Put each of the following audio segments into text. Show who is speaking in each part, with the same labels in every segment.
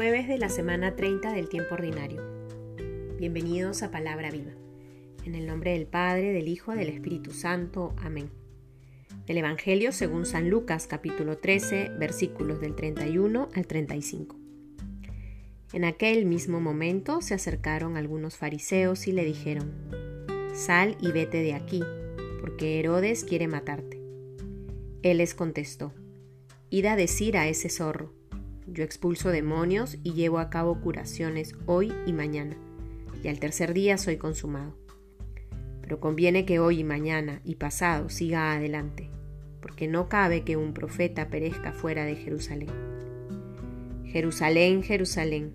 Speaker 1: Jueves de la semana 30 del tiempo ordinario. Bienvenidos a Palabra Viva. En el nombre del Padre, del Hijo, del Espíritu Santo. Amén. Del Evangelio según San Lucas capítulo 13 versículos del 31 al 35. En aquel mismo momento se acercaron algunos fariseos y le dijeron, Sal y vete de aquí, porque Herodes quiere matarte. Él les contestó, Id a decir a ese zorro, yo expulso demonios y llevo a cabo curaciones hoy y mañana, y al tercer día soy consumado. Pero conviene que hoy y mañana y pasado siga adelante, porque no cabe que un profeta perezca fuera de Jerusalén. Jerusalén, Jerusalén,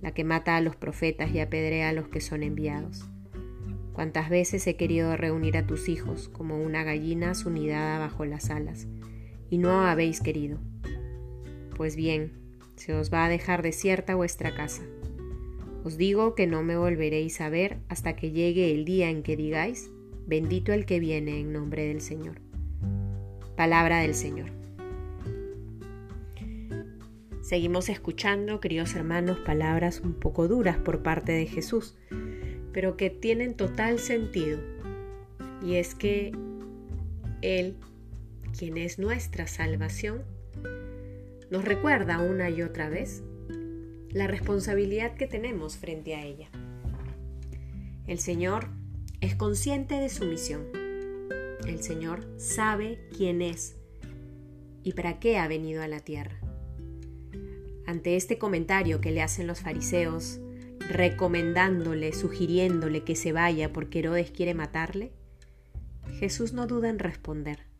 Speaker 1: la que mata a los profetas y apedrea a los que son enviados. Cuántas veces he querido reunir a tus hijos como una gallina su bajo las alas, y no habéis querido. Pues bien, se os va a dejar desierta vuestra casa. Os digo que no me volveréis a ver hasta que llegue el día en que digáis, bendito el que viene en nombre del Señor. Palabra del Señor. Seguimos escuchando, queridos hermanos, palabras un poco duras por parte de Jesús, pero que tienen total sentido. Y es que Él, quien es nuestra salvación, nos recuerda una y otra vez la responsabilidad que tenemos frente a ella. El Señor es consciente de su misión. El Señor sabe quién es y para qué ha venido a la tierra. Ante este comentario que le hacen los fariseos, recomendándole, sugiriéndole que se vaya porque Herodes quiere matarle, Jesús no duda en responder.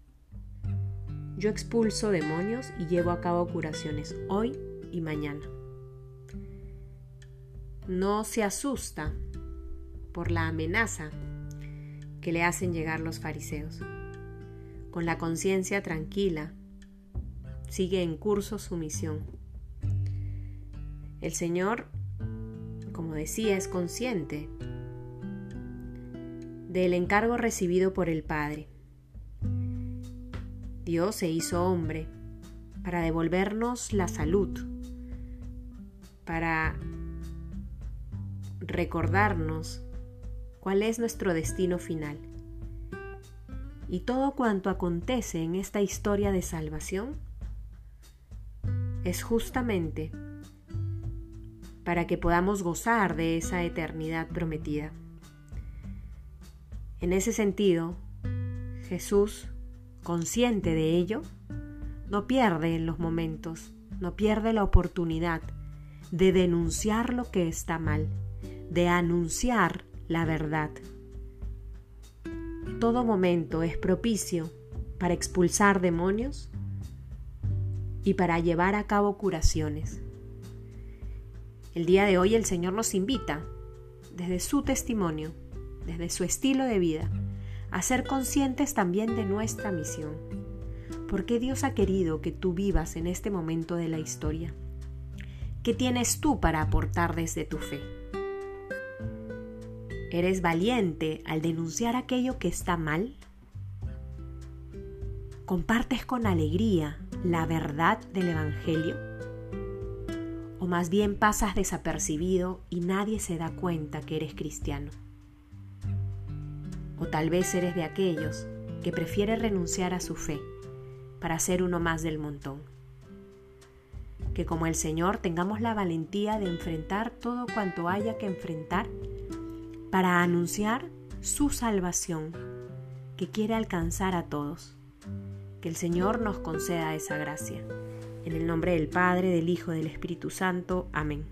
Speaker 1: Yo expulso demonios y llevo a cabo curaciones hoy y mañana. No se asusta por la amenaza que le hacen llegar los fariseos. Con la conciencia tranquila, sigue en curso su misión. El Señor, como decía, es consciente del encargo recibido por el Padre Dios se hizo hombre para devolvernos la salud, para recordarnos cuál es nuestro destino final. Y todo cuanto acontece en esta historia de salvación es justamente para que podamos gozar de esa eternidad prometida. En ese sentido, Jesús consciente de ello, no pierde en los momentos, no pierde la oportunidad de denunciar lo que está mal, de anunciar la verdad. Todo momento es propicio para expulsar demonios y para llevar a cabo curaciones. El día de hoy el Señor nos invita, desde su testimonio, desde su estilo de vida, a ser conscientes también de nuestra misión. ¿Por qué Dios ha querido que tú vivas en este momento de la historia? ¿Qué tienes tú para aportar desde tu fe? ¿Eres valiente al denunciar aquello que está mal? ¿Compartes con alegría la verdad del Evangelio? ¿O más bien pasas desapercibido y nadie se da cuenta que eres cristiano? O tal vez eres de aquellos que prefiere renunciar a su fe para ser uno más del montón. Que como el Señor tengamos la valentía de enfrentar todo cuanto haya que enfrentar para anunciar su salvación que quiere alcanzar a todos. Que el Señor nos conceda esa gracia. En el nombre del Padre, del Hijo, del Espíritu Santo. Amén.